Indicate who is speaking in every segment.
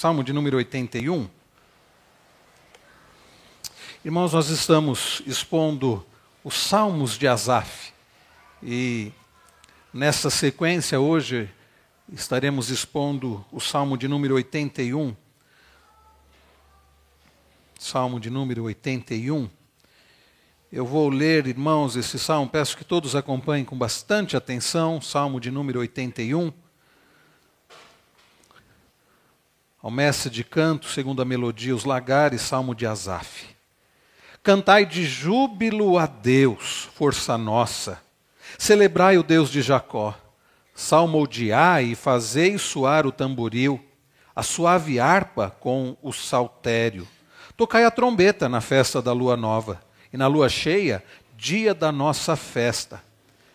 Speaker 1: Salmo de número 81. Irmãos, nós estamos expondo os Salmos de Asaf. E nessa sequência, hoje, estaremos expondo o Salmo de número 81. Salmo de número 81. Eu vou ler, irmãos, esse salmo, peço que todos acompanhem com bastante atenção, Salmo de número 81. Ao mestre de canto, segundo a melodia, os lagares, Salmo de Asaf. Cantai de júbilo a Deus, força nossa. Celebrai o Deus de Jacó. Salmodiai e fazei soar o tamboril, a suave harpa com o saltério. Tocai a trombeta na festa da lua nova, e na lua cheia, dia da nossa festa.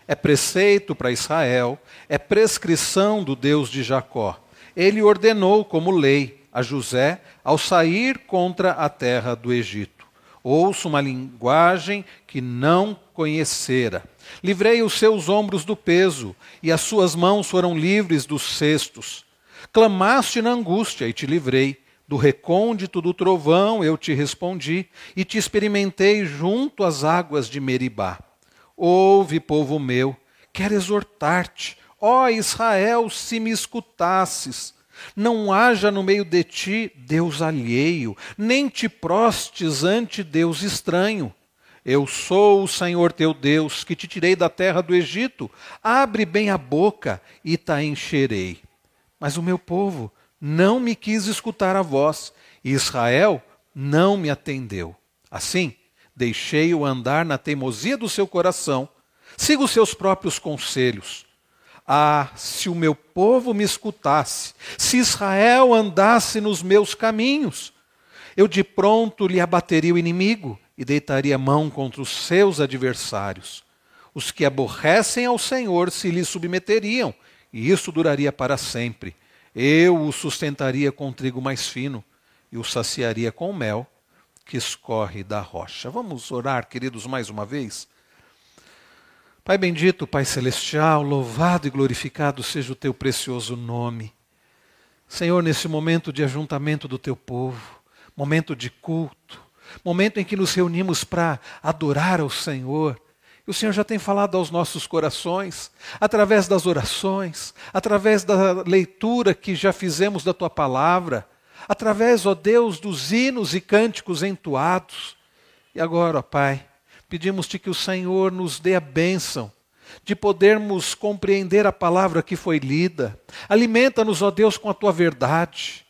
Speaker 1: É preceito para Israel, é prescrição do Deus de Jacó. Ele ordenou como lei a José ao sair contra a terra do Egito. Ouço uma linguagem que não conhecera. Livrei os seus ombros do peso, e as suas mãos foram livres dos cestos. Clamaste na angústia, e te livrei. Do recôndito do trovão eu te respondi, e te experimentei junto às águas de Meribá. Ouve, povo meu, quero exortar-te. Ó Israel, se me escutasses, não haja no meio de ti Deus alheio, nem te prostes ante Deus estranho. Eu sou o Senhor teu Deus, que te tirei da terra do Egito. Abre bem a boca e te encherei. Mas o meu povo não me quis escutar a voz, e Israel não me atendeu. Assim, deixei-o andar na teimosia do seu coração. Siga os seus próprios conselhos. Ah, se o meu povo me escutasse, se Israel andasse nos meus caminhos, eu de pronto lhe abateria o inimigo e deitaria mão contra os seus adversários. Os que aborrecem ao Senhor se lhe submeteriam, e isso duraria para sempre. Eu o sustentaria com trigo mais fino e o saciaria com mel que escorre da rocha. Vamos orar, queridos, mais uma vez? Pai bendito, Pai celestial, louvado e glorificado seja o teu precioso nome. Senhor, nesse momento de ajuntamento do teu povo, momento de culto, momento em que nos reunimos para adorar ao Senhor, o Senhor já tem falado aos nossos corações, através das orações, através da leitura que já fizemos da tua palavra, através, ó Deus, dos hinos e cânticos entoados. E agora, ó Pai, Pedimos-te que o Senhor nos dê a bênção de podermos compreender a palavra que foi lida. Alimenta-nos, ó Deus, com a tua verdade.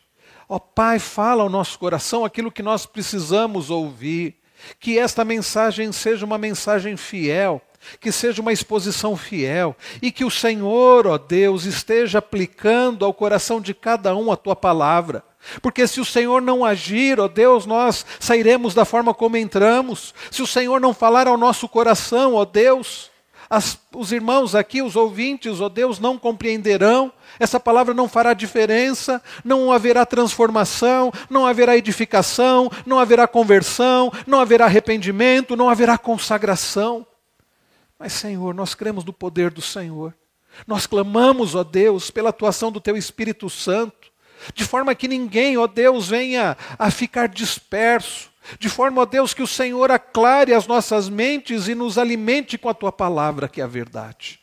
Speaker 1: Ó Pai, fala ao nosso coração aquilo que nós precisamos ouvir. Que esta mensagem seja uma mensagem fiel, que seja uma exposição fiel e que o Senhor, ó Deus, esteja aplicando ao coração de cada um a tua palavra. Porque se o Senhor não agir, ó Deus, nós sairemos da forma como entramos. Se o Senhor não falar ao nosso coração, ó Deus, as, os irmãos aqui, os ouvintes, ó Deus, não compreenderão. Essa palavra não fará diferença, não haverá transformação, não haverá edificação, não haverá conversão, não haverá arrependimento, não haverá consagração. Mas, Senhor, nós cremos no poder do Senhor. Nós clamamos, ó Deus, pela atuação do Teu Espírito Santo de forma que ninguém, ó Deus, venha a ficar disperso, de forma, ó Deus, que o Senhor aclare as nossas mentes e nos alimente com a tua palavra, que é a verdade.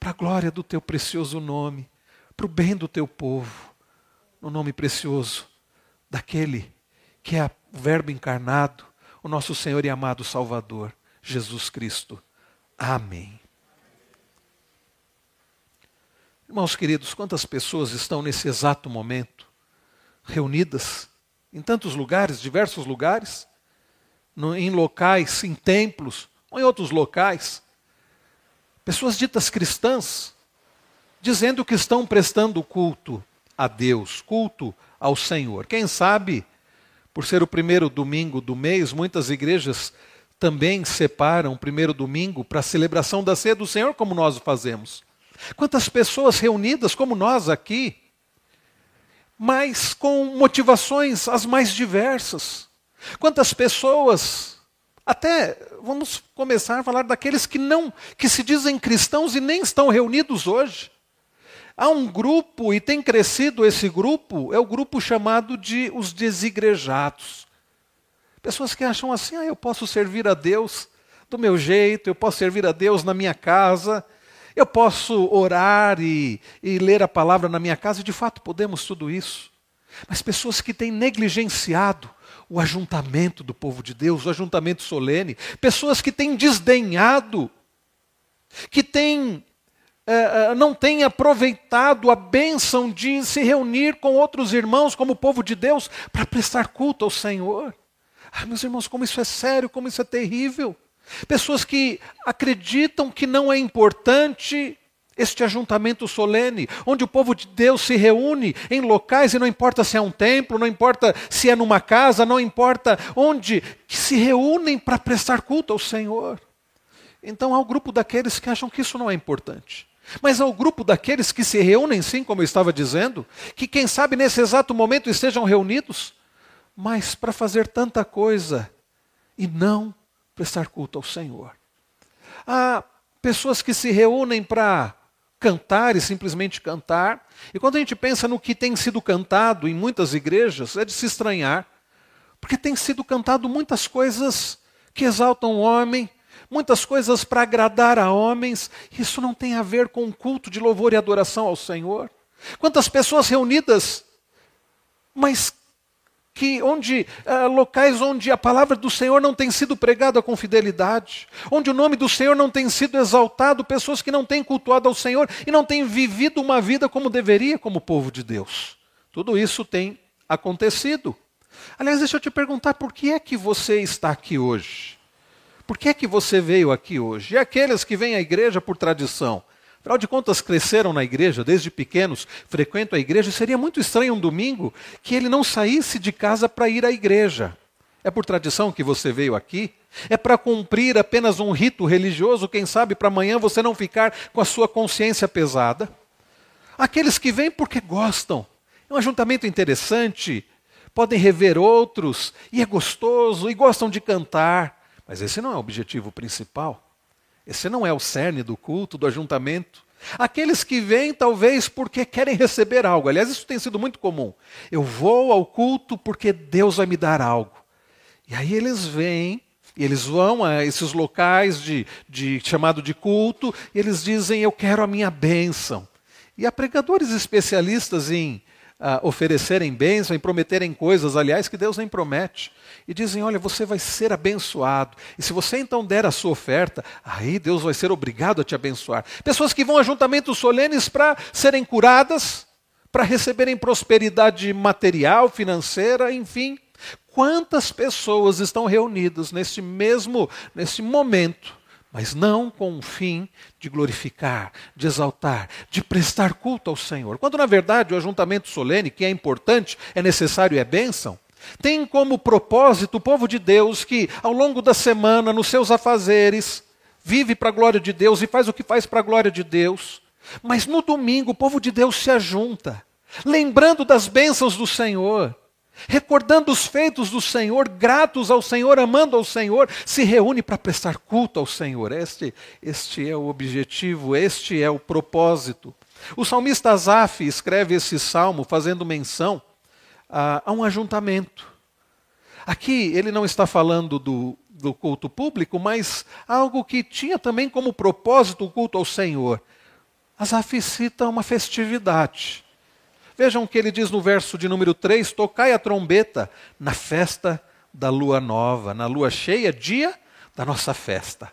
Speaker 1: Para a glória do teu precioso nome, para o bem do teu povo, no nome precioso daquele que é o Verbo encarnado, o nosso Senhor e amado Salvador, Jesus Cristo. Amém. Irmãos queridos, quantas pessoas estão nesse exato momento reunidas em tantos lugares, diversos lugares, no, em locais, em templos, ou em outros locais, pessoas ditas cristãs, dizendo que estão prestando culto a Deus, culto ao Senhor. Quem sabe, por ser o primeiro domingo do mês, muitas igrejas também separam o primeiro domingo para a celebração da ceia do Senhor, como nós o fazemos. Quantas pessoas reunidas como nós aqui, mas com motivações as mais diversas. Quantas pessoas, até vamos começar a falar daqueles que não, que se dizem cristãos e nem estão reunidos hoje. há um grupo, e tem crescido esse grupo, é o grupo chamado de os desigrejados. Pessoas que acham assim, ah, eu posso servir a Deus do meu jeito, eu posso servir a Deus na minha casa, eu posso orar e, e ler a palavra na minha casa, de fato podemos tudo isso. Mas pessoas que têm negligenciado o ajuntamento do povo de Deus, o ajuntamento solene, pessoas que têm desdenhado, que têm é, não têm aproveitado a bênção de se reunir com outros irmãos, como o povo de Deus, para prestar culto ao Senhor. Ah, meus irmãos, como isso é sério, como isso é terrível. Pessoas que acreditam que não é importante este ajuntamento solene, onde o povo de Deus se reúne em locais, e não importa se é um templo, não importa se é numa casa, não importa onde, que se reúnem para prestar culto ao Senhor. Então há o grupo daqueles que acham que isso não é importante. Mas há o grupo daqueles que se reúnem, sim, como eu estava dizendo, que quem sabe nesse exato momento estejam reunidos, mas para fazer tanta coisa e não prestar culto ao Senhor. Há pessoas que se reúnem para cantar e simplesmente cantar. E quando a gente pensa no que tem sido cantado em muitas igrejas, é de se estranhar, porque tem sido cantado muitas coisas que exaltam o homem, muitas coisas para agradar a homens. Isso não tem a ver com o culto de louvor e adoração ao Senhor. Quantas pessoas reunidas, mas que onde uh, locais onde a palavra do Senhor não tem sido pregada com fidelidade, onde o nome do Senhor não tem sido exaltado, pessoas que não têm cultuado ao Senhor e não têm vivido uma vida como deveria como povo de Deus. Tudo isso tem acontecido. Aliás, deixa eu te perguntar, por que é que você está aqui hoje? Por que é que você veio aqui hoje? E aqueles que vêm à igreja por tradição, Afinal de contas, cresceram na igreja, desde pequenos, frequentam a igreja, seria muito estranho um domingo que ele não saísse de casa para ir à igreja. É por tradição que você veio aqui? É para cumprir apenas um rito religioso, quem sabe para amanhã você não ficar com a sua consciência pesada? Aqueles que vêm porque gostam. É um ajuntamento interessante, podem rever outros, e é gostoso, e gostam de cantar. Mas esse não é o objetivo principal. Esse não é o cerne do culto, do ajuntamento. Aqueles que vêm, talvez, porque querem receber algo. Aliás, isso tem sido muito comum. Eu vou ao culto porque Deus vai me dar algo. E aí eles vêm, e eles vão a esses locais de, de chamado de culto, e eles dizem: Eu quero a minha bênção. E há pregadores especialistas em uh, oferecerem bênção, em prometerem coisas, aliás, que Deus nem promete. E dizem: olha, você vai ser abençoado. E se você então der a sua oferta, aí Deus vai ser obrigado a te abençoar. Pessoas que vão a juntamentos solenes para serem curadas, para receberem prosperidade material, financeira, enfim. Quantas pessoas estão reunidas neste mesmo, nesse momento, mas não com o fim de glorificar, de exaltar, de prestar culto ao Senhor. Quando na verdade o ajuntamento solene, que é importante, é necessário e é bênção, tem como propósito o povo de Deus que, ao longo da semana, nos seus afazeres, vive para a glória de Deus e faz o que faz para a glória de Deus. Mas no domingo o povo de Deus se ajunta, lembrando das bênçãos do Senhor, recordando os feitos do Senhor, gratos ao Senhor, amando ao Senhor, se reúne para prestar culto ao Senhor. Este, este é o objetivo, este é o propósito. O salmista Asaf escreve esse salmo fazendo menção a, a um ajuntamento. Aqui ele não está falando do, do culto público, mas algo que tinha também como propósito o culto ao Senhor. Asaf cita uma festividade. Vejam o que ele diz no verso de número 3: Tocai a trombeta na festa da lua nova, na lua cheia, dia da nossa festa.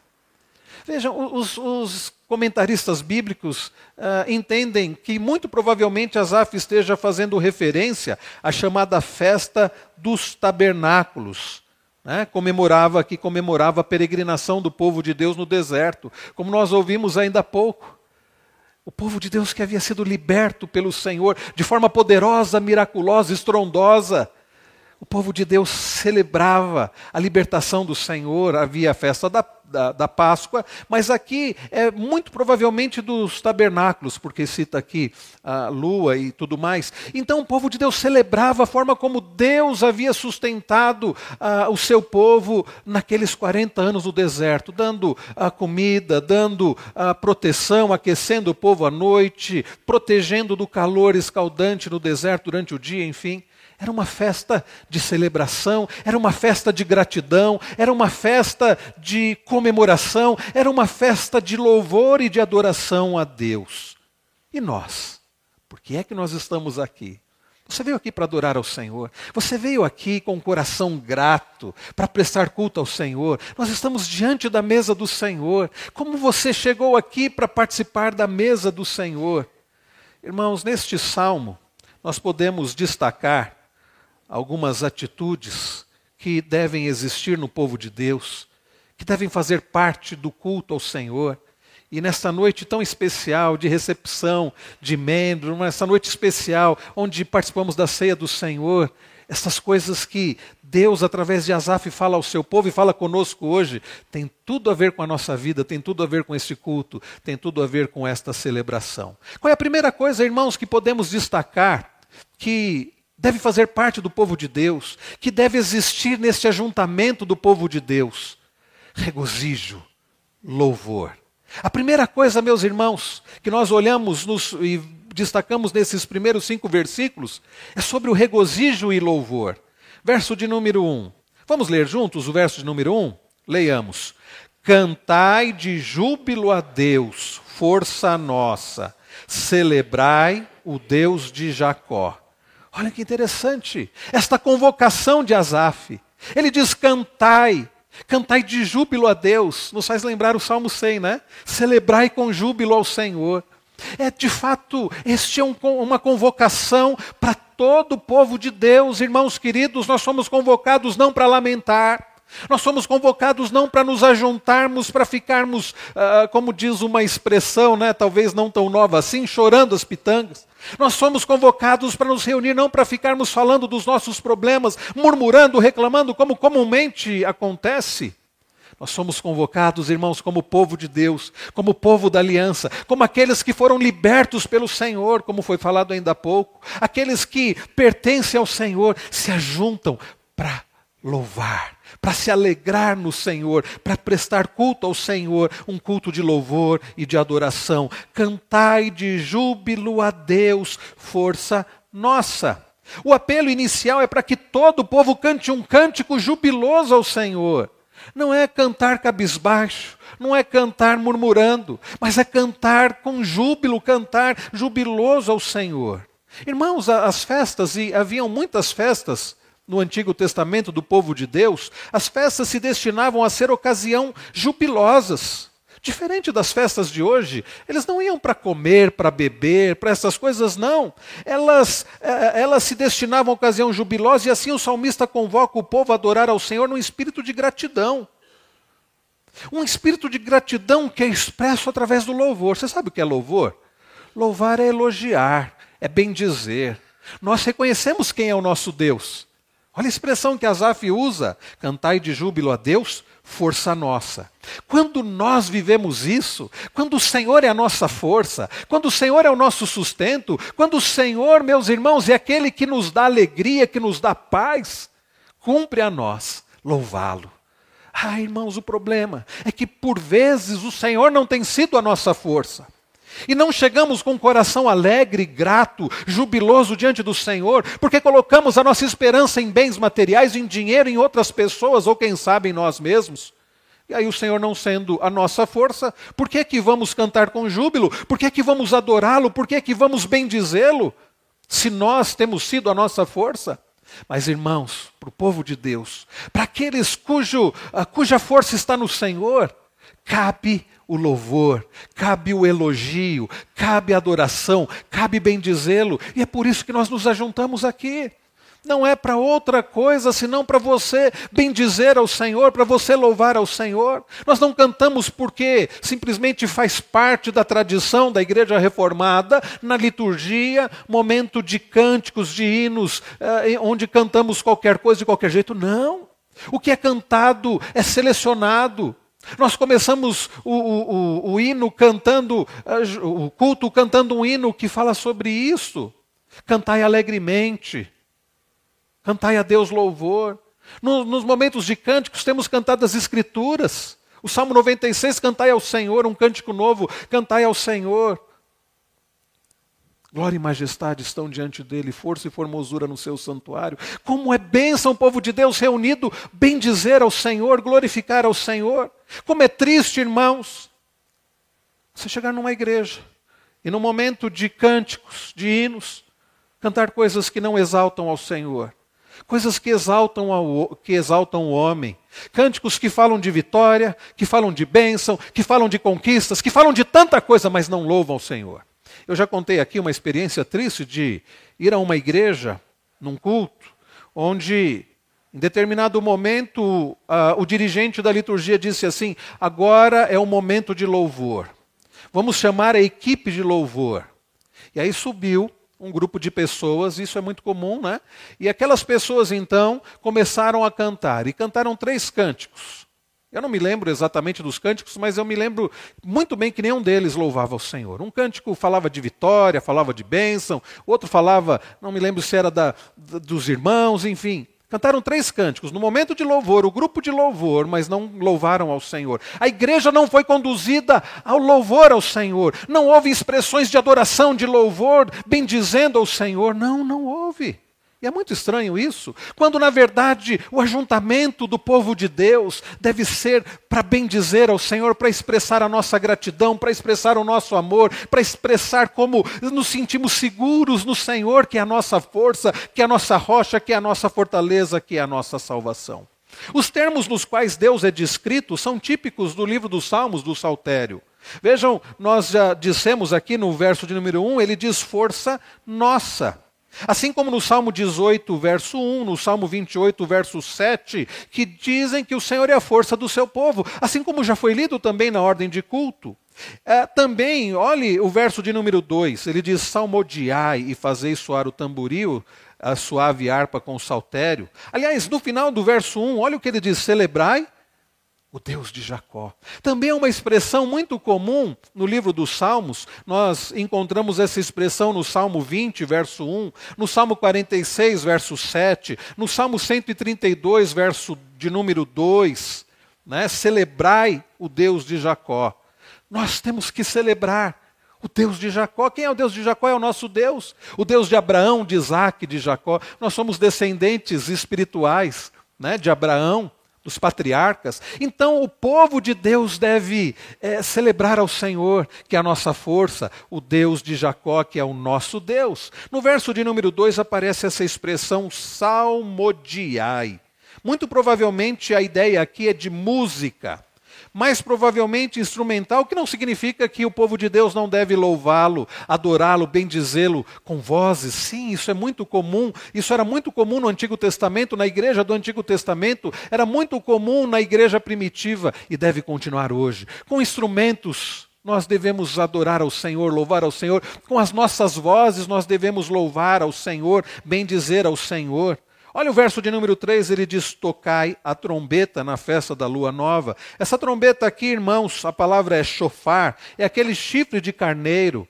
Speaker 1: Vejam, os, os comentaristas bíblicos uh, entendem que muito provavelmente Asaf esteja fazendo referência à chamada festa dos tabernáculos. Né? Comemorava que comemorava a peregrinação do povo de Deus no deserto, como nós ouvimos ainda há pouco. O povo de Deus que havia sido liberto pelo Senhor de forma poderosa, miraculosa, estrondosa. O povo de Deus celebrava a libertação do Senhor, havia a festa da, da, da, Páscoa, mas aqui é muito provavelmente dos tabernáculos, porque cita aqui a lua e tudo mais. Então o povo de Deus celebrava a forma como Deus havia sustentado uh, o seu povo naqueles 40 anos no deserto, dando a comida, dando a proteção, aquecendo o povo à noite, protegendo do calor escaldante no deserto durante o dia, enfim. Era uma festa de celebração, era uma festa de gratidão, era uma festa de comemoração, era uma festa de louvor e de adoração a Deus. E nós? Por que é que nós estamos aqui? Você veio aqui para adorar ao Senhor. Você veio aqui com o um coração grato para prestar culto ao Senhor. Nós estamos diante da mesa do Senhor. Como você chegou aqui para participar da mesa do Senhor? Irmãos, neste salmo, nós podemos destacar algumas atitudes que devem existir no povo de Deus, que devem fazer parte do culto ao Senhor. E nessa noite tão especial de recepção de membros, nessa noite especial onde participamos da ceia do Senhor, essas coisas que Deus, através de Asaf, fala ao seu povo e fala conosco hoje, tem tudo a ver com a nossa vida, tem tudo a ver com esse culto, tem tudo a ver com esta celebração. Qual é a primeira coisa, irmãos, que podemos destacar que deve fazer parte do povo de Deus, que deve existir neste ajuntamento do povo de Deus. Regozijo, louvor. A primeira coisa, meus irmãos, que nós olhamos nos, e destacamos nesses primeiros cinco versículos é sobre o regozijo e louvor. Verso de número 1. Um. Vamos ler juntos o verso de número 1? Um? Leiamos. Cantai de júbilo a Deus, força nossa. Celebrai o Deus de Jacó. Olha que interessante, esta convocação de Asaf. Ele diz: cantai, cantai de júbilo a Deus. Nos faz lembrar o Salmo 100, né? Celebrai com júbilo ao Senhor. É de fato, este é um, uma convocação para todo o povo de Deus, irmãos queridos. Nós somos convocados não para lamentar, nós somos convocados não para nos ajuntarmos, para ficarmos, uh, como diz uma expressão, né, talvez não tão nova assim, chorando as pitangas. Nós somos convocados para nos reunir não para ficarmos falando dos nossos problemas, murmurando, reclamando, como comumente acontece. Nós somos convocados, irmãos, como povo de Deus, como povo da aliança, como aqueles que foram libertos pelo Senhor, como foi falado ainda há pouco, aqueles que pertencem ao Senhor, se ajuntam para louvar, para se alegrar no Senhor, para prestar culto ao Senhor, um culto de louvor e de adoração. Cantai de júbilo a Deus, força nossa. O apelo inicial é para que todo o povo cante um cântico jubiloso ao Senhor. Não é cantar cabisbaixo, não é cantar murmurando, mas é cantar com júbilo, cantar jubiloso ao Senhor. Irmãos, as festas, e haviam muitas festas no Antigo Testamento do povo de Deus, as festas se destinavam a ser ocasião jubilosas. Diferente das festas de hoje, eles não iam para comer, para beber, para essas coisas, não. Elas, eh, elas se destinavam a ocasião jubilosa e assim o salmista convoca o povo a adorar ao Senhor num espírito de gratidão. Um espírito de gratidão que é expresso através do louvor. Você sabe o que é louvor? Louvar é elogiar, é bendizer. Nós reconhecemos quem é o nosso Deus. Olha a expressão que Asaf usa: cantai de júbilo a Deus, força nossa. Quando nós vivemos isso, quando o Senhor é a nossa força, quando o Senhor é o nosso sustento, quando o Senhor, meus irmãos, é aquele que nos dá alegria, que nos dá paz, cumpre a nós louvá-lo. Ah, irmãos, o problema é que por vezes o Senhor não tem sido a nossa força. E não chegamos com o coração alegre, grato, jubiloso diante do Senhor, porque colocamos a nossa esperança em bens materiais, em dinheiro, em outras pessoas, ou quem sabe em nós mesmos. E aí o Senhor não sendo a nossa força, por que que vamos cantar com júbilo? Por que que vamos adorá-lo? Por que que vamos bendizê-lo? Se nós temos sido a nossa força. Mas irmãos, para o povo de Deus, para aqueles cujo, cuja força está no Senhor, cabe o louvor, cabe o elogio, cabe a adoração, cabe bendizê-lo, e é por isso que nós nos ajuntamos aqui. não é para outra coisa senão para você bendizer ao Senhor, para você louvar ao Senhor. Nós não cantamos porque simplesmente faz parte da tradição da igreja reformada, na liturgia, momento de cânticos, de hinos, eh, onde cantamos qualquer coisa de qualquer jeito. Não. O que é cantado é selecionado. Nós começamos o, o, o, o hino cantando, eh, o culto cantando um hino que fala sobre isso. Cantai alegremente Cantai a Deus louvor. No, nos momentos de cânticos, temos cantado as Escrituras. O Salmo 96, cantai ao Senhor, um cântico novo, cantai ao Senhor. Glória e majestade estão diante dele, força e formosura no seu santuário. Como é bênção o povo de Deus reunido, bem dizer ao Senhor, glorificar ao Senhor. Como é triste, irmãos, você chegar numa igreja e no momento de cânticos, de hinos, cantar coisas que não exaltam ao Senhor coisas que exaltam, ao, que exaltam o homem. Cânticos que falam de vitória, que falam de bênção, que falam de conquistas, que falam de tanta coisa, mas não louvam o Senhor. Eu já contei aqui uma experiência triste de ir a uma igreja, num culto, onde em determinado momento uh, o dirigente da liturgia disse assim: agora é o momento de louvor. Vamos chamar a equipe de louvor. E aí subiu um grupo de pessoas, isso é muito comum, né? E aquelas pessoas então começaram a cantar e cantaram três cânticos. Eu não me lembro exatamente dos cânticos, mas eu me lembro muito bem que nenhum deles louvava o Senhor. Um cântico falava de vitória, falava de bênção, outro falava, não me lembro se era da, dos irmãos, enfim. Cantaram três cânticos. No momento de louvor, o grupo de louvor, mas não louvaram ao Senhor. A igreja não foi conduzida ao louvor ao Senhor. Não houve expressões de adoração, de louvor, bendizendo ao Senhor. Não, não houve. E é muito estranho isso, quando na verdade o ajuntamento do povo de Deus deve ser para bendizer ao Senhor, para expressar a nossa gratidão, para expressar o nosso amor, para expressar como nos sentimos seguros no Senhor, que é a nossa força, que é a nossa rocha, que é a nossa fortaleza, que é a nossa salvação. Os termos nos quais Deus é descrito são típicos do livro dos Salmos, do Saltério. Vejam, nós já dissemos aqui no verso de número 1, ele diz força nossa. Assim como no Salmo 18, verso 1, no Salmo 28, verso 7, que dizem que o Senhor é a força do seu povo, assim como já foi lido também na ordem de culto. É, também, olhe o verso de número 2, ele diz: Salmodiai e fazei soar o tamboril, a suave harpa com o saltério. Aliás, no final do verso 1, olha o que ele diz: Celebrai o Deus de Jacó. Também é uma expressão muito comum no livro dos Salmos. Nós encontramos essa expressão no Salmo 20, verso 1, no Salmo 46, verso 7, no Salmo 132, verso de número 2. Né? Celebrai o Deus de Jacó. Nós temos que celebrar o Deus de Jacó. Quem é o Deus de Jacó? É o nosso Deus. O Deus de Abraão, de Isaac, de Jacó. Nós somos descendentes espirituais né, de Abraão dos patriarcas. Então o povo de Deus deve é, celebrar ao Senhor, que é a nossa força, o Deus de Jacó, que é o nosso Deus. No verso de número 2 aparece essa expressão salmodiai. Muito provavelmente a ideia aqui é de música mais provavelmente instrumental, que não significa que o povo de Deus não deve louvá-lo, adorá-lo, bendizê-lo com vozes. Sim, isso é muito comum. Isso era muito comum no Antigo Testamento, na igreja do Antigo Testamento, era muito comum na igreja primitiva e deve continuar hoje. Com instrumentos nós devemos adorar ao Senhor, louvar ao Senhor. Com as nossas vozes, nós devemos louvar ao Senhor, bendizer ao Senhor. Olha o verso de número 3, ele diz: Tocai a trombeta na festa da lua nova. Essa trombeta aqui, irmãos, a palavra é chofar, é aquele chifre de carneiro.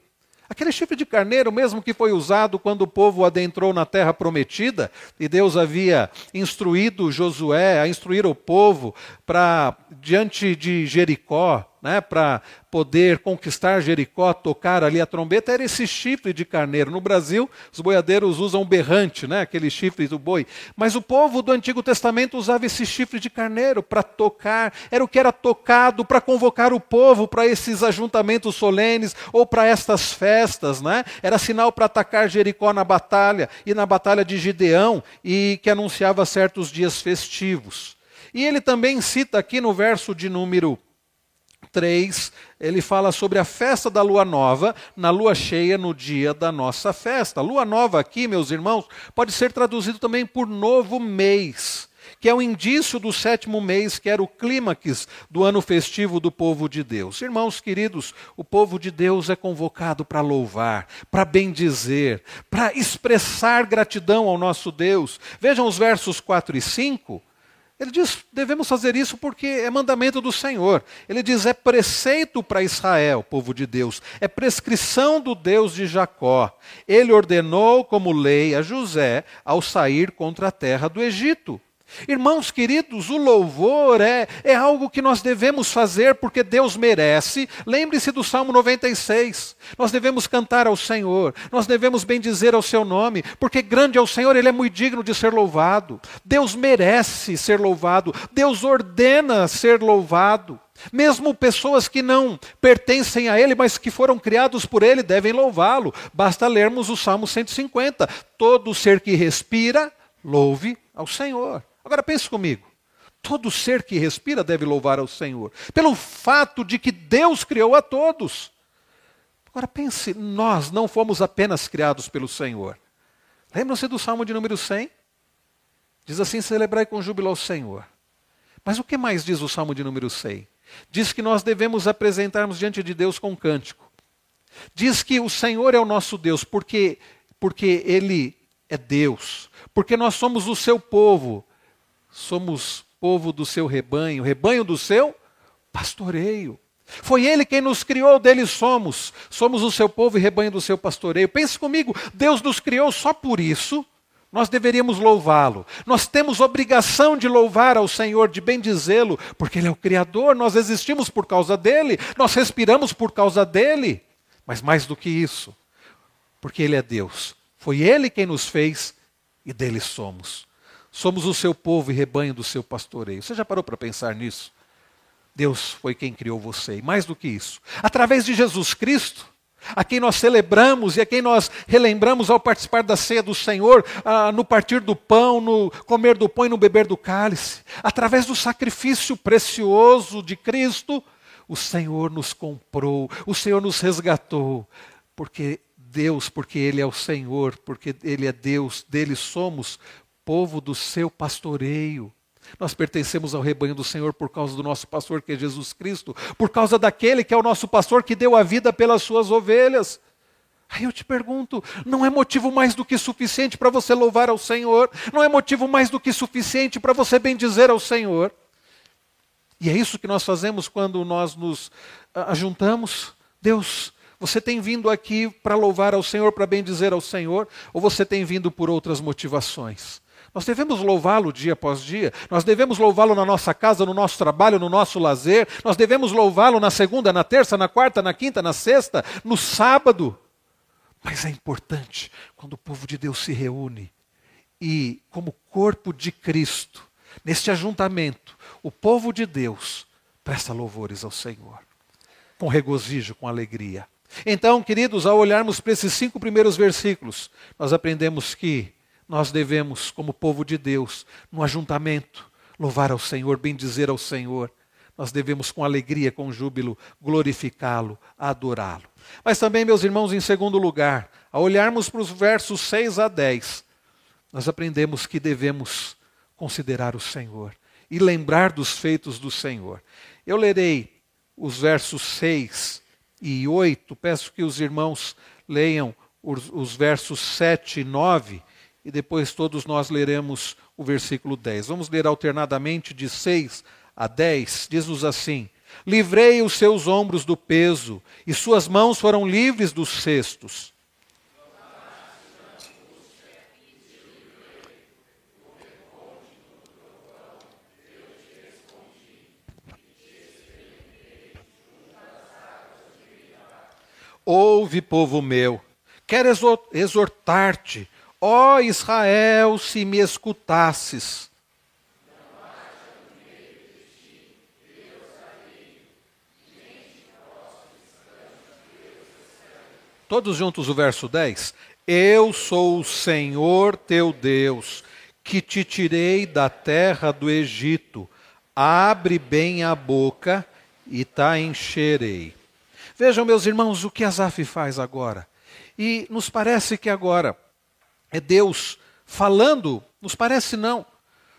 Speaker 1: Aquele chifre de carneiro, mesmo que foi usado quando o povo adentrou na terra prometida, e Deus havia instruído Josué a instruir o povo para, diante de Jericó, né, para poder conquistar Jericó, tocar ali a trombeta, era esse chifre de carneiro. No Brasil, os boiadeiros usam berrante, né, aquele chifre do boi. Mas o povo do Antigo Testamento usava esse chifre de carneiro para tocar, era o que era tocado para convocar o povo para esses ajuntamentos solenes ou para estas festas. Né? Era sinal para atacar Jericó na batalha e na batalha de Gideão, e que anunciava certos dias festivos. E ele também cita aqui no verso de número 3, ele fala sobre a festa da lua nova, na lua cheia, no dia da nossa festa. Lua nova aqui, meus irmãos, pode ser traduzido também por novo mês, que é o indício do sétimo mês, que era o clímax do ano festivo do povo de Deus. Irmãos queridos, o povo de Deus é convocado para louvar, para bendizer, para expressar gratidão ao nosso Deus. Vejam os versos 4 e 5. Ele diz: devemos fazer isso porque é mandamento do Senhor. Ele diz: é preceito para Israel, povo de Deus, é prescrição do Deus de Jacó. Ele ordenou como lei a José ao sair contra a terra do Egito. Irmãos queridos, o louvor é, é algo que nós devemos fazer porque Deus merece. Lembre-se do Salmo 96. Nós devemos cantar ao Senhor, nós devemos bendizer ao seu nome, porque grande é o Senhor, ele é muito digno de ser louvado. Deus merece ser louvado, Deus ordena ser louvado. Mesmo pessoas que não pertencem a Ele, mas que foram criados por Ele, devem louvá-lo. Basta lermos o Salmo 150. Todo ser que respira, louve ao Senhor. Agora pense comigo. Todo ser que respira deve louvar ao Senhor, pelo fato de que Deus criou a todos. Agora pense, nós não fomos apenas criados pelo Senhor. Lembram-se do Salmo de número 100? Diz assim: celebrai com júbilo ao Senhor. Mas o que mais diz o Salmo de número 100? Diz que nós devemos apresentarmos diante de Deus com um cântico. Diz que o Senhor é o nosso Deus, porque, porque Ele é Deus, porque nós somos o seu povo, somos povo do seu rebanho, rebanho do seu pastoreio. Foi Ele quem nos criou, dele somos. Somos o seu povo e rebanho do seu pastoreio. Pense comigo, Deus nos criou só por isso. Nós deveríamos louvá-lo. Nós temos obrigação de louvar ao Senhor, de bendizê-lo, porque Ele é o Criador, nós existimos por causa dele, nós respiramos por causa dele. Mas mais do que isso, porque Ele é Deus. Foi Ele quem nos fez e dele somos. Somos o seu povo e rebanho do seu pastoreio. Você já parou para pensar nisso? Deus foi quem criou você. E mais do que isso, através de Jesus Cristo, a quem nós celebramos e a quem nós relembramos ao participar da ceia do Senhor, ah, no partir do pão, no comer do pão e no beber do cálice, através do sacrifício precioso de Cristo, o Senhor nos comprou, o Senhor nos resgatou, porque Deus, porque Ele é o Senhor, porque Ele é Deus, dele somos povo do seu pastoreio. Nós pertencemos ao rebanho do Senhor por causa do nosso pastor que é Jesus Cristo, por causa daquele que é o nosso pastor que deu a vida pelas suas ovelhas. Aí eu te pergunto, não é motivo mais do que suficiente para você louvar ao Senhor? Não é motivo mais do que suficiente para você bendizer ao Senhor? E é isso que nós fazemos quando nós nos ajuntamos. Deus, você tem vindo aqui para louvar ao Senhor, para bendizer ao Senhor, ou você tem vindo por outras motivações? Nós devemos louvá-lo dia após dia, nós devemos louvá-lo na nossa casa, no nosso trabalho, no nosso lazer, nós devemos louvá-lo na segunda, na terça, na quarta, na quinta, na sexta, no sábado. Mas é importante quando o povo de Deus se reúne e, como corpo de Cristo, neste ajuntamento, o povo de Deus presta louvores ao Senhor, com regozijo, com alegria. Então, queridos, ao olharmos para esses cinco primeiros versículos, nós aprendemos que nós devemos, como povo de Deus, no ajuntamento, louvar ao Senhor, bendizer ao Senhor. Nós devemos, com alegria, com júbilo, glorificá-lo, adorá-lo. Mas também, meus irmãos, em segundo lugar, ao olharmos para os versos 6 a 10, nós aprendemos que devemos considerar o Senhor e lembrar dos feitos do Senhor. Eu lerei os versos 6 e 8, peço que os irmãos leiam os, os versos 7 e 9 e depois todos nós leremos o versículo 10. Vamos ler alternadamente de 6 a 10. Diz-nos assim: Livrei os seus ombros do peso, e suas mãos foram livres dos cestos. Ouve, povo meu, quero exortar-te Ó Israel, se me escutasses. Todos juntos o verso 10. Eu sou o Senhor teu Deus, que te tirei da terra do Egito. Abre bem a boca e ta encherei. Vejam, meus irmãos, o que Asaf faz agora. E nos parece que agora é Deus falando, nos parece não.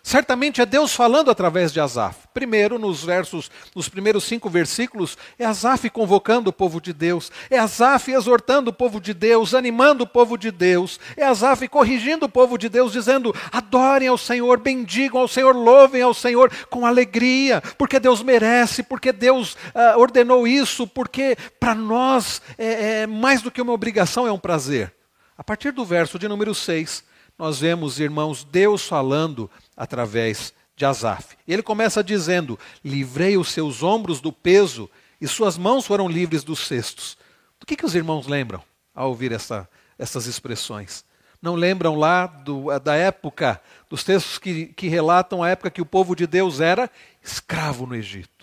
Speaker 1: Certamente é Deus falando através de Asaf. Primeiro, nos versos, nos primeiros cinco versículos, é Asaf convocando o povo de Deus, é Asaf exortando o povo de Deus, animando o povo de Deus, é Asaf corrigindo o povo de Deus, dizendo: adorem ao Senhor, bendigam ao Senhor, louvem ao Senhor com alegria, porque Deus merece, porque Deus uh, ordenou isso, porque para nós é, é mais do que uma obrigação, é um prazer. A partir do verso de número 6, nós vemos, irmãos, Deus falando através de Asaf. Ele começa dizendo: Livrei os seus ombros do peso e suas mãos foram livres dos cestos. Do que, que os irmãos lembram ao ouvir essa, essas expressões? Não lembram lá do, da época, dos textos que, que relatam a época que o povo de Deus era escravo no Egito?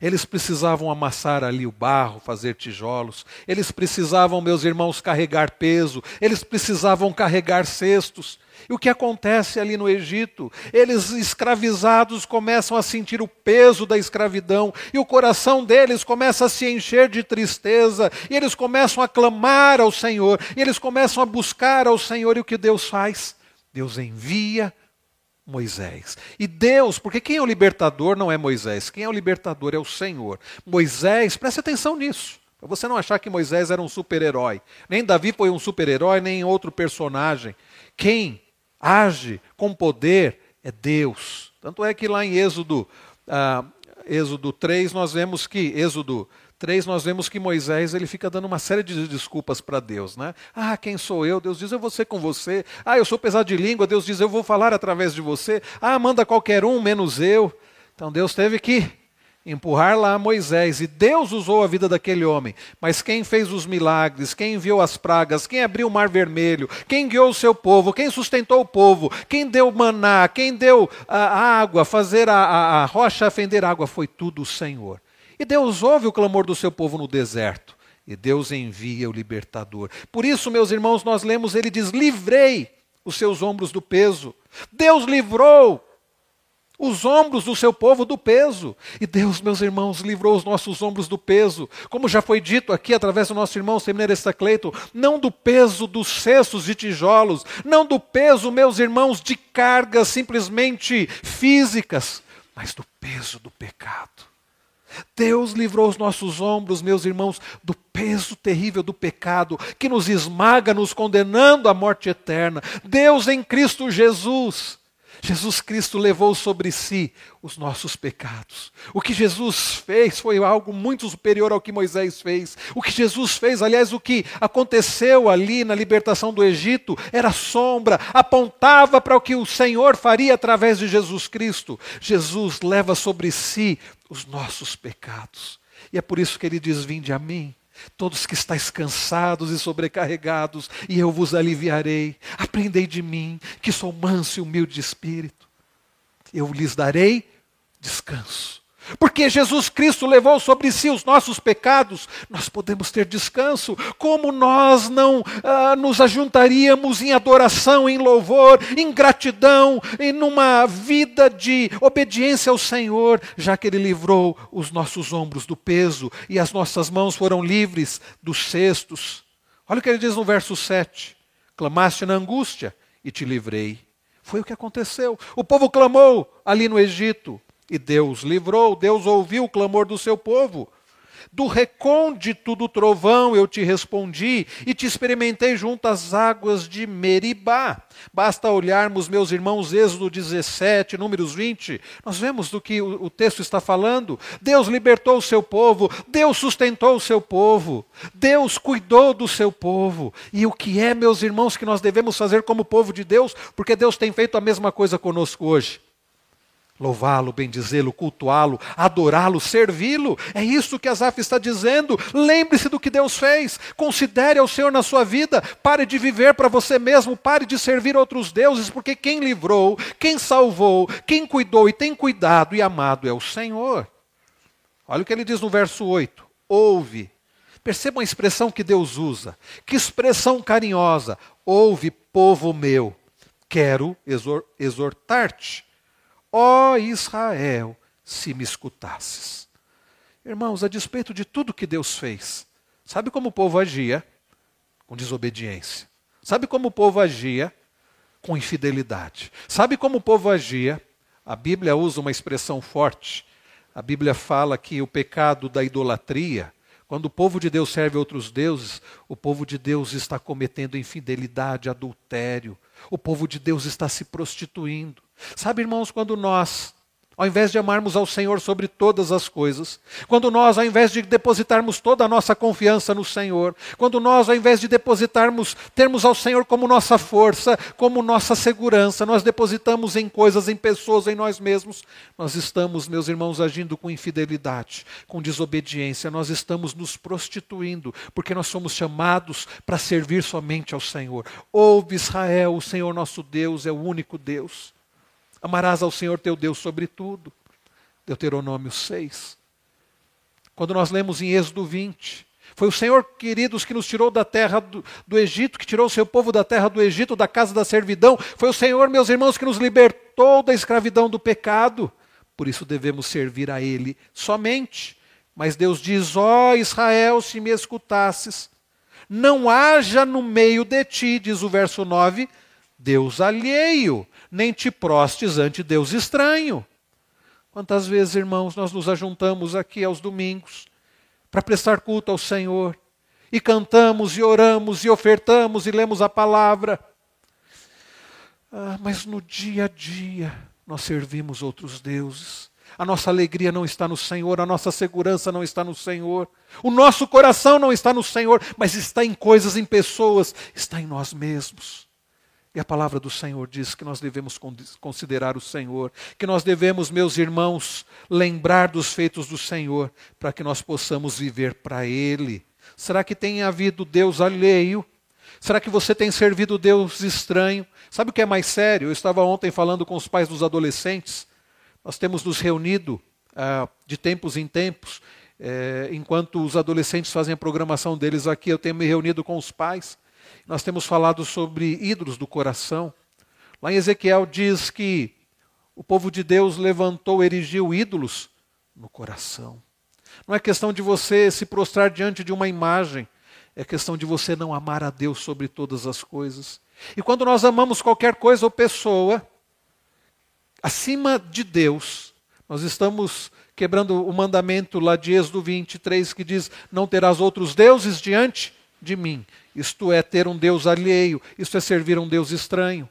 Speaker 1: Eles precisavam amassar ali o barro, fazer tijolos. Eles precisavam, meus irmãos, carregar peso. Eles precisavam carregar cestos. E o que acontece ali no Egito? Eles, escravizados, começam a sentir o peso da escravidão, e o coração deles começa a se encher de tristeza, e eles começam a clamar ao Senhor, e eles começam a buscar ao Senhor, e o que Deus faz? Deus envia Moisés. E Deus, porque quem é o libertador não é Moisés, quem é o libertador é o Senhor. Moisés, preste atenção nisso. Para você não achar que Moisés era um super-herói. Nem Davi foi um super-herói, nem outro personagem. Quem age com poder é Deus. Tanto é que lá em Êxodo, ah, Êxodo 3, nós vemos que, Êxodo 3, nós vemos que Moisés ele fica dando uma série de desculpas para Deus. Né? Ah, quem sou eu? Deus diz, eu vou ser com você. Ah, eu sou pesado de língua. Deus diz, eu vou falar através de você. Ah, manda qualquer um, menos eu. Então Deus teve que empurrar lá Moisés, e Deus usou a vida daquele homem. Mas quem fez os milagres, quem enviou as pragas, quem abriu o mar vermelho, quem guiou o seu povo, quem sustentou o povo, quem deu maná, quem deu a água, fazer a, a, a rocha fender água, foi tudo o Senhor. E Deus ouve o clamor do seu povo no deserto. E Deus envia o libertador. Por isso, meus irmãos, nós lemos, ele diz: livrei os seus ombros do peso. Deus livrou os ombros do seu povo do peso. E Deus, meus irmãos, livrou os nossos ombros do peso. Como já foi dito aqui através do nosso irmão Seminarista Cleito, não do peso dos cestos de tijolos, não do peso, meus irmãos, de cargas simplesmente físicas, mas do peso do pecado. Deus livrou os nossos ombros, meus irmãos, do peso terrível do pecado que nos esmaga, nos condenando à morte eterna. Deus em Cristo Jesus Jesus Cristo levou sobre si os nossos pecados. O que Jesus fez foi algo muito superior ao que Moisés fez. O que Jesus fez, aliás, o que aconteceu ali na libertação do Egito, era sombra, apontava para o que o Senhor faria através de Jesus Cristo. Jesus leva sobre si os nossos pecados. E é por isso que ele diz: Vinde a mim Todos que estáis cansados e sobrecarregados, e eu vos aliviarei. Aprendei de mim, que sou manso e humilde de espírito. Eu lhes darei descanso. Porque Jesus Cristo levou sobre si os nossos pecados, nós podemos ter descanso. Como nós não ah, nos ajuntaríamos em adoração, em louvor, em gratidão, em numa vida de obediência ao Senhor, já que Ele livrou os nossos ombros do peso e as nossas mãos foram livres dos cestos. Olha o que ele diz no verso 7: Clamaste na angústia e te livrei. Foi o que aconteceu. O povo clamou ali no Egito. E Deus livrou, Deus ouviu o clamor do seu povo. Do recôndito do trovão eu te respondi e te experimentei junto às águas de Meribá. Basta olharmos, meus irmãos, Êxodo 17, números 20, nós vemos do que o, texto está falando. Deus libertou o seu povo, Deus sustentou o seu povo, Deus cuidou do seu povo. E o que é, meus irmãos, que nós devemos fazer como povo de Deus? Porque Deus tem feito a mesma coisa conosco hoje louvá-lo, bendizê-lo, cultuá-lo, adorá-lo, servi-lo. É isso que Asaf está dizendo. Lembre-se do que Deus fez. Considere ao Senhor na sua vida. Pare de viver para você mesmo. Pare de servir outros deuses, porque quem livrou, quem salvou, quem cuidou e tem cuidado e amado é o Senhor. Olha o que ele diz no verso 8: Ouve. Percebam a expressão que Deus usa. Que expressão carinhosa. Ouve, povo meu. Quero exortar-te Ó oh Israel, se me escutasses. Irmãos, a despeito de tudo que Deus fez, sabe como o povo agia? Com desobediência. Sabe como o povo agia? Com infidelidade. Sabe como o povo agia? A Bíblia usa uma expressão forte. A Bíblia fala que o pecado da idolatria, quando o povo de Deus serve outros deuses, o povo de Deus está cometendo infidelidade, adultério. O povo de Deus está se prostituindo. Sabe, irmãos, quando nós ao invés de amarmos ao Senhor sobre todas as coisas, quando nós, ao invés de depositarmos toda a nossa confiança no Senhor, quando nós, ao invés de depositarmos, termos ao Senhor como nossa força, como nossa segurança, nós depositamos em coisas, em pessoas, em nós mesmos, nós estamos, meus irmãos, agindo com infidelidade, com desobediência, nós estamos nos prostituindo, porque nós somos chamados para servir somente ao Senhor. Ouve Israel, o Senhor nosso Deus é o único Deus. Amarás ao Senhor teu Deus sobre tudo. Deuteronômio 6. Quando nós lemos em Êxodo 20, foi o Senhor, queridos, que nos tirou da terra do, do, Egito, que tirou o seu povo da terra do Egito, da casa da servidão. Foi o Senhor, meus irmãos, que nos libertou da escravidão do pecado. Por isso devemos servir a Ele somente. Mas Deus diz: Ó oh, Israel, se me escutasses, não haja no meio de ti, diz o verso 9, Deus alheio, nem te prostes ante Deus estranho. Quantas vezes, irmãos, nós nos ajuntamos aqui aos domingos para prestar culto ao Senhor e cantamos e oramos e ofertamos e lemos a palavra. Ah, mas no dia a dia nós servimos outros deuses. A nossa alegria não está no Senhor, a nossa segurança não está no Senhor, o nosso coração não está no Senhor, mas está em coisas, em pessoas, está em nós mesmos. E a palavra do Senhor diz que nós devemos considerar o Senhor, que nós devemos, meus irmãos, lembrar dos feitos do Senhor, para que nós possamos viver para Ele. Será que tem havido Deus alheio? Será que você tem servido Deus estranho? Sabe o que é mais sério? Eu estava ontem falando com os pais dos adolescentes. Nós temos nos reunido ah, de tempos em tempos, eh, enquanto os adolescentes fazem a programação deles aqui, eu tenho me reunido com os pais. Nós temos falado sobre ídolos do coração. Lá em Ezequiel diz que o povo de Deus levantou, erigiu ídolos no coração. Não é questão de você se prostrar diante de uma imagem, é questão de você não amar a Deus sobre todas as coisas. E quando nós amamos qualquer coisa ou pessoa, acima de Deus, nós estamos quebrando o mandamento lá de Êxodo 23 que diz: Não terás outros deuses diante de mim. Isto é ter um Deus alheio, isto é servir um Deus estranho.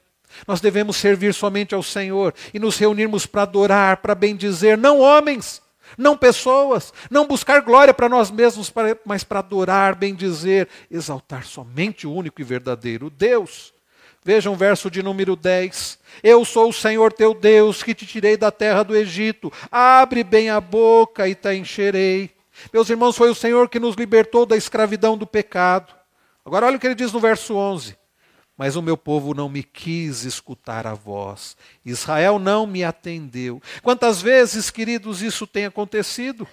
Speaker 1: Nós devemos servir somente ao Senhor e nos reunirmos para adorar, para bendizer, não homens, não pessoas, não buscar glória para nós mesmos, mas para adorar, bendizer, exaltar somente o único e verdadeiro Deus. Vejam o verso de número 10. Eu sou o Senhor teu Deus que te tirei da terra do Egito. Abre bem a boca e te encherei. Meus irmãos, foi o Senhor que nos libertou da escravidão do pecado. Agora olha o que ele diz no verso 11. Mas o meu povo não me quis escutar a voz. Israel não me atendeu. Quantas vezes, queridos, isso tem acontecido?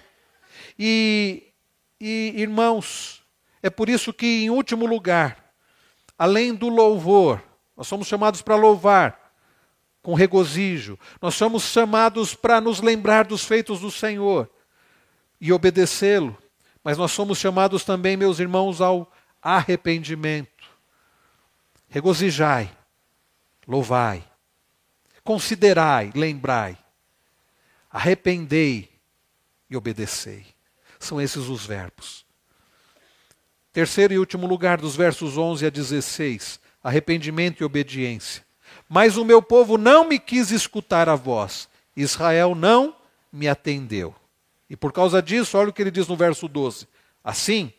Speaker 1: E, e irmãos, é por isso que, em último lugar, além do louvor, nós somos chamados para louvar com regozijo, nós somos chamados para nos lembrar dos feitos do Senhor e obedecê-lo, mas nós somos chamados também, meus irmãos, ao arrependimento. Regozijai, louvai, considerai, lembrai, arrependei e obedecei. São esses os verbos. Terceiro e último lugar, dos versos 11 a 16, arrependimento e obediência. Mas o meu povo não me quis escutar a voz, Israel não me atendeu. E por causa disso, olha o que ele diz no verso 12: Assim,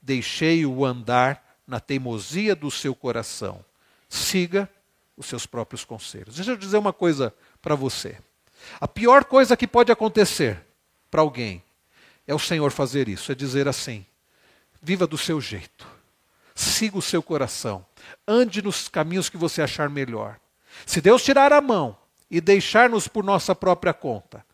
Speaker 1: deixei-o andar na teimosia do seu coração. Siga os seus próprios conselhos. Deixa eu dizer uma coisa para você. A pior coisa que pode acontecer para alguém é o Senhor fazer isso, é dizer assim: viva do seu jeito, siga o seu coração, ande nos caminhos que você achar melhor. Se Deus tirar a mão e deixar-nos por nossa própria conta,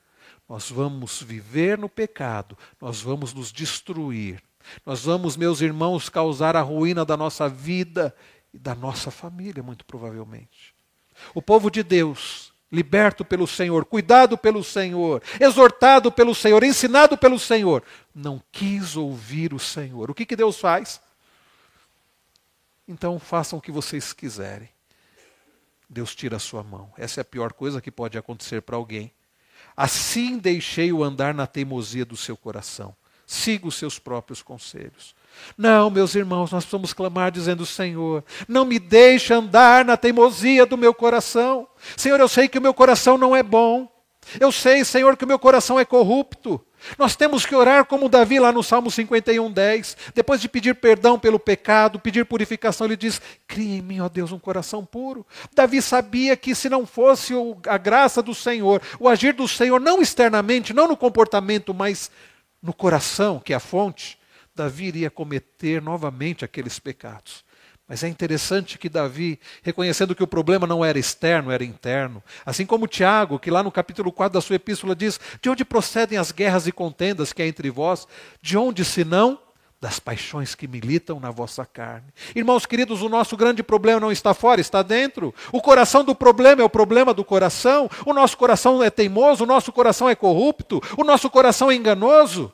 Speaker 1: nós vamos viver no pecado, nós vamos nos destruir, nós vamos, meus irmãos, causar a ruína da nossa vida e da nossa família, muito provavelmente. O povo de Deus liberto pelo Senhor, cuidado pelo Senhor, exortado pelo Senhor, ensinado pelo Senhor, não quis ouvir o Senhor. O que, que Deus faz? Então façam o que vocês quiserem. Deus tira a sua mão. Essa é a pior coisa que pode acontecer para alguém. Assim deixei-o andar na teimosia do seu coração. Siga os seus próprios conselhos. Não, meus irmãos, nós precisamos clamar dizendo: Senhor, não me deixe andar na teimosia do meu coração. Senhor, eu sei que o meu coração não é bom. Eu sei, Senhor, que o meu coração é corrupto. Nós temos que orar como Davi lá no Salmo 51, 10. Depois de pedir perdão pelo pecado, pedir purificação, ele diz: Cria em mim, ó Deus, um coração puro. Davi sabia que se não fosse a graça do Senhor, o agir do Senhor, não externamente, não no comportamento, mas no coração, que é a fonte, Davi iria cometer novamente aqueles pecados. Mas é interessante que Davi, reconhecendo que o problema não era externo, era interno, assim como Tiago, que lá no capítulo 4 da sua epístola diz: De onde procedem as guerras e contendas que há entre vós? De onde, senão? Das paixões que militam na vossa carne. Irmãos queridos, o nosso grande problema não está fora, está dentro. O coração do problema é o problema do coração. O nosso coração é teimoso, o nosso coração é corrupto, o nosso coração é enganoso.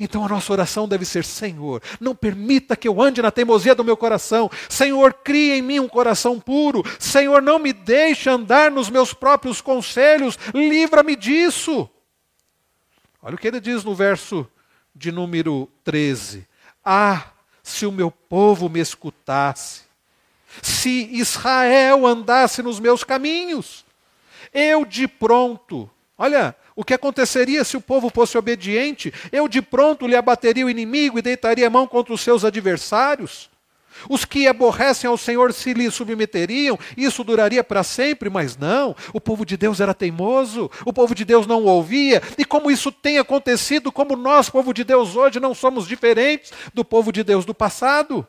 Speaker 1: Então a nossa oração deve ser: Senhor, não permita que eu ande na teimosia do meu coração. Senhor, crie em mim um coração puro. Senhor, não me deixe andar nos meus próprios conselhos. Livra-me disso. Olha o que ele diz no verso de número 13: Ah, se o meu povo me escutasse, se Israel andasse nos meus caminhos, eu de pronto, olha, o que aconteceria se o povo fosse obediente? Eu de pronto lhe abateria o inimigo e deitaria a mão contra os seus adversários. Os que aborrecem ao Senhor se lhe submeteriam, isso duraria para sempre, mas não. O povo de Deus era teimoso, o povo de Deus não o ouvia, e como isso tem acontecido, como nós, povo de Deus, hoje não somos diferentes do povo de Deus do passado.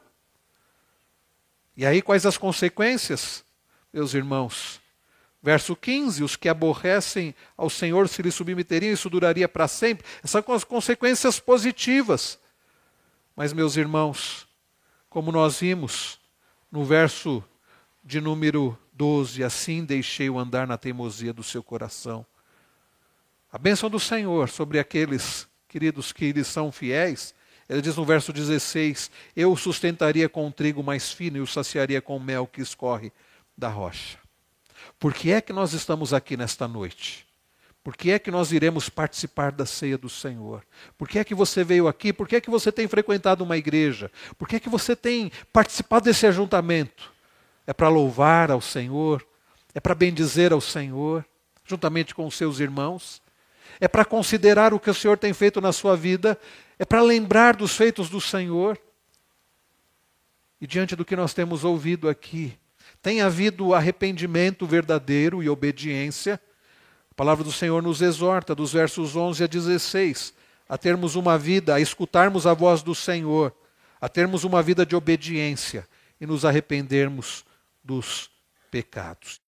Speaker 1: E aí, quais as consequências, meus irmãos? Verso 15: os que aborrecem ao Senhor se lhe submeteriam, isso duraria para sempre. Essas são as consequências positivas. Mas, meus irmãos, como nós vimos no verso de número 12: assim deixei-o andar na teimosia do seu coração. A bênção do Senhor sobre aqueles, queridos, que lhes são fiéis, ele diz no verso 16: Eu o sustentaria com o trigo mais fino e o saciaria com o mel que escorre da rocha. Por que é que nós estamos aqui nesta noite? Por que é que nós iremos participar da ceia do Senhor? Por que é que você veio aqui? Por que é que você tem frequentado uma igreja? Por que é que você tem participado desse ajuntamento? É para louvar ao Senhor? É para bendizer ao Senhor, juntamente com os seus irmãos? É para considerar o que o Senhor tem feito na sua vida? É para lembrar dos feitos do Senhor? E diante do que nós temos ouvido aqui, tem havido arrependimento verdadeiro e obediência. A palavra do Senhor nos exorta, dos versos 11 a 16, a termos uma vida, a escutarmos a voz do Senhor, a termos uma vida de obediência e nos arrependermos dos pecados.